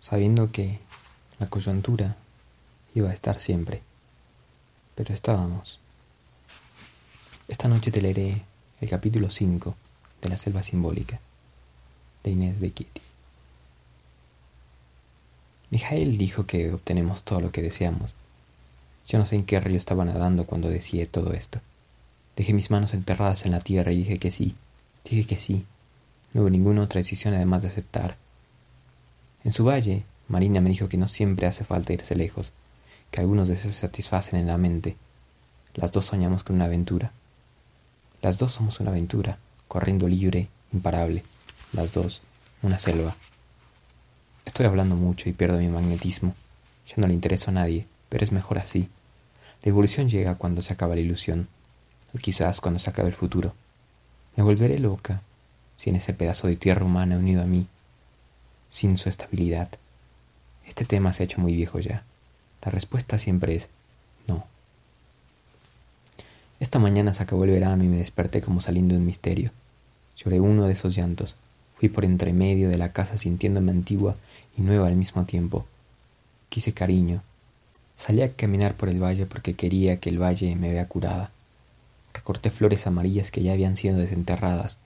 sabiendo que la coyuntura iba a estar siempre, pero estábamos. Esta noche te leeré el capítulo 5 de La Selva Simbólica de Inés Becchetti. Mijael dijo que obtenemos todo lo que deseamos. Yo no sé en qué río estaba nadando cuando decía todo esto. Dejé mis manos enterradas en la tierra y dije que sí, dije que sí. No hubo ninguna otra decisión además de aceptar. En su valle, Marina me dijo que no siempre hace falta irse lejos, que algunos deseos se satisfacen en la mente. Las dos soñamos con una aventura. Las dos somos una aventura, corriendo libre, imparable. Las dos, una selva. Estoy hablando mucho y pierdo mi magnetismo. Ya no le intereso a nadie, pero es mejor así. La evolución llega cuando se acaba la ilusión, o quizás cuando se acabe el futuro. Me volveré loca si en ese pedazo de tierra humana unido a mí sin su estabilidad. Este tema se ha hecho muy viejo ya. La respuesta siempre es no. Esta mañana se acabó el verano y me desperté como saliendo de un misterio. Lloré uno de esos llantos. Fui por entre medio de la casa sintiéndome antigua y nueva al mismo tiempo. Quise cariño. Salí a caminar por el valle porque quería que el valle me vea curada. Recorté flores amarillas que ya habían sido desenterradas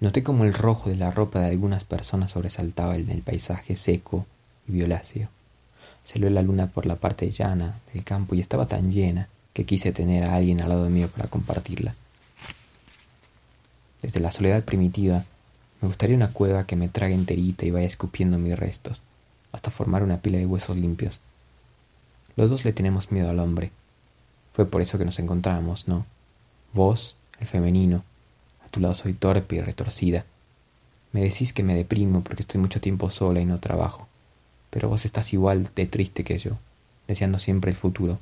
Noté como el rojo de la ropa de algunas personas sobresaltaba en el paisaje seco y violáceo. Salió la luna por la parte llana del campo y estaba tan llena que quise tener a alguien al lado mío para compartirla. Desde la soledad primitiva, me gustaría una cueva que me trague enterita y vaya escupiendo mis restos, hasta formar una pila de huesos limpios. Los dos le tenemos miedo al hombre. Fue por eso que nos encontramos, ¿no? Vos, el femenino, soy torpe y retorcida. Me decís que me deprimo porque estoy mucho tiempo sola y no trabajo. Pero vos estás igual de triste que yo, deseando siempre el futuro.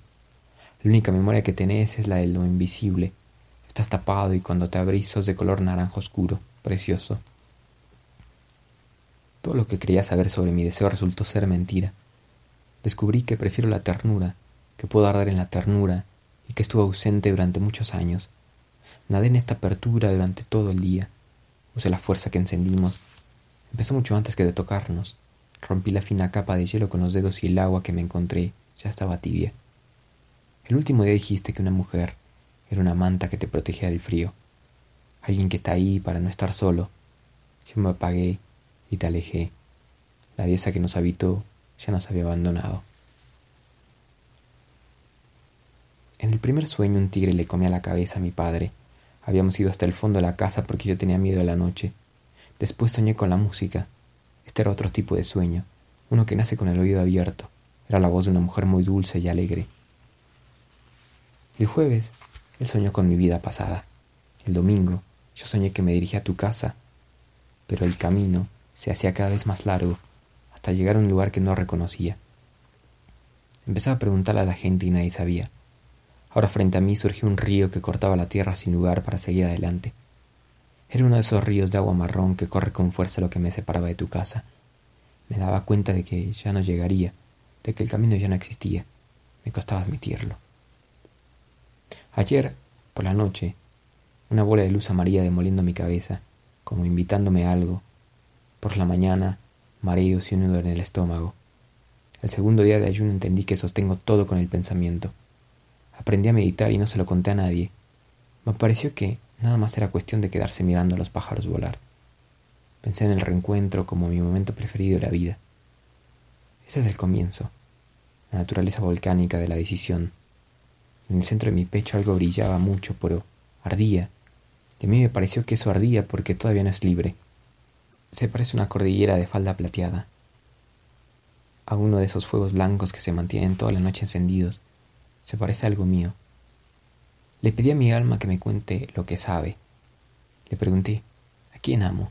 La única memoria que tenés es la de lo invisible. Estás tapado y cuando te abrís sos de color naranja oscuro, precioso. Todo lo que creía saber sobre mi deseo resultó ser mentira. Descubrí que prefiero la ternura, que puedo arder en la ternura y que estuvo ausente durante muchos años Nadé en esta apertura durante todo el día. Usé la fuerza que encendimos. Empezó mucho antes que de tocarnos. Rompí la fina capa de hielo con los dedos y el agua que me encontré ya estaba tibia. El último día dijiste que una mujer era una manta que te protegía del frío. Alguien que está ahí para no estar solo. Yo me apagué y te alejé. La diosa que nos habitó ya nos había abandonado. En el primer sueño un tigre le comía la cabeza a mi padre Habíamos ido hasta el fondo de la casa porque yo tenía miedo de la noche. Después soñé con la música. Este era otro tipo de sueño, uno que nace con el oído abierto. Era la voz de una mujer muy dulce y alegre. El jueves, él soñó con mi vida pasada. El domingo, yo soñé que me dirigía a tu casa, pero el camino se hacía cada vez más largo, hasta llegar a un lugar que no reconocía. Empezaba a preguntarle a la gente y nadie sabía. Ahora frente a mí surgió un río que cortaba la tierra sin lugar para seguir adelante. Era uno de esos ríos de agua marrón que corre con fuerza lo que me separaba de tu casa. Me daba cuenta de que ya no llegaría, de que el camino ya no existía. Me costaba admitirlo. Ayer, por la noche, una bola de luz amarilla demoliendo mi cabeza, como invitándome a algo. Por la mañana, mareos y un nudo en el estómago. El segundo día de ayuno entendí que sostengo todo con el pensamiento. Aprendí a meditar y no se lo conté a nadie. Me pareció que nada más era cuestión de quedarse mirando a los pájaros volar. Pensé en el reencuentro como mi momento preferido de la vida. Ese es el comienzo, la naturaleza volcánica de la decisión. En el centro de mi pecho algo brillaba mucho, pero ardía. Y a mí me pareció que eso ardía porque todavía no es libre. Se parece una cordillera de falda plateada. A uno de esos fuegos blancos que se mantienen toda la noche encendidos se parece a algo mío. Le pedí a mi alma que me cuente lo que sabe. Le pregunté, ¿a quién amo?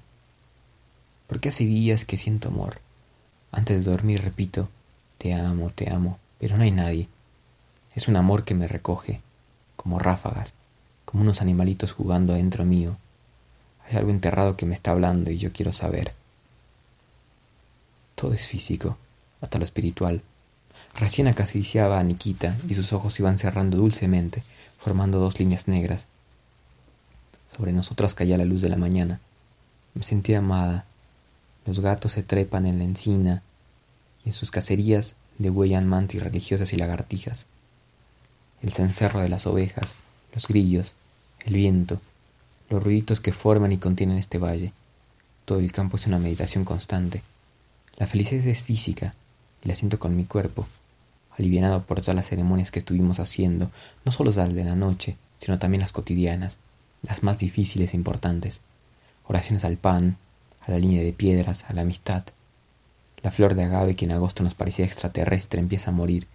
Porque hace días que siento amor, Antes de dormir repito, te amo, te amo, pero no hay nadie. Es un amor que me recoge, como ráfagas, como unos animalitos jugando adentro mío. Hay algo enterrado que me está hablando y yo quiero saber. Todo es físico, hasta lo espiritual. Recién acariciaba a Nikita y sus ojos iban cerrando dulcemente, formando dos líneas negras. Sobre nosotras caía la luz de la mañana. Me sentía amada. Los gatos se trepan en la encina y en sus cacerías degüellan mantis religiosas y lagartijas. El cencerro de las ovejas, los grillos, el viento, los ruiditos que forman y contienen este valle. Todo el campo es una meditación constante. La felicidad es física y la siento con mi cuerpo, aliviado por todas las ceremonias que estuvimos haciendo, no solo las de la noche, sino también las cotidianas, las más difíciles e importantes. Oraciones al pan, a la línea de piedras, a la amistad. La flor de agave que en agosto nos parecía extraterrestre empieza a morir.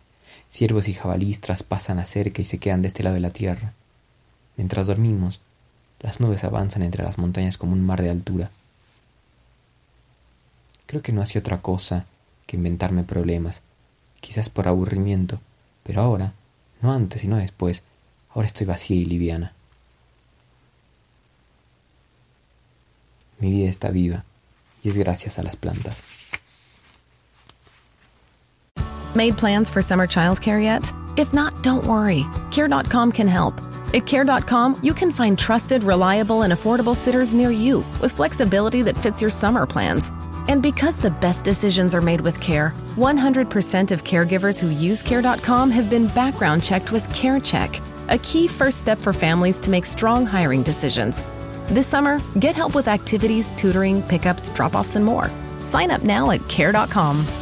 Ciervos y jabalís traspasan la cerca y se quedan de este lado de la tierra. Mientras dormimos, las nubes avanzan entre las montañas como un mar de altura. Creo que no hacía otra cosa inventarme problemas, quizás por aburrimiento, pero ahora, no antes y no después, ahora estoy vacía y liviana. Mi vida está viva y es gracias a las plantas. Made plans for summer childcare yet? If not, don't worry. Care.com can help. At Care.com, you can find trusted, reliable, and affordable sitters near you with flexibility that fits your summer plans. And because the best decisions are made with care, 100% of caregivers who use Care.com have been background checked with CareCheck, a key first step for families to make strong hiring decisions. This summer, get help with activities, tutoring, pickups, drop offs, and more. Sign up now at Care.com.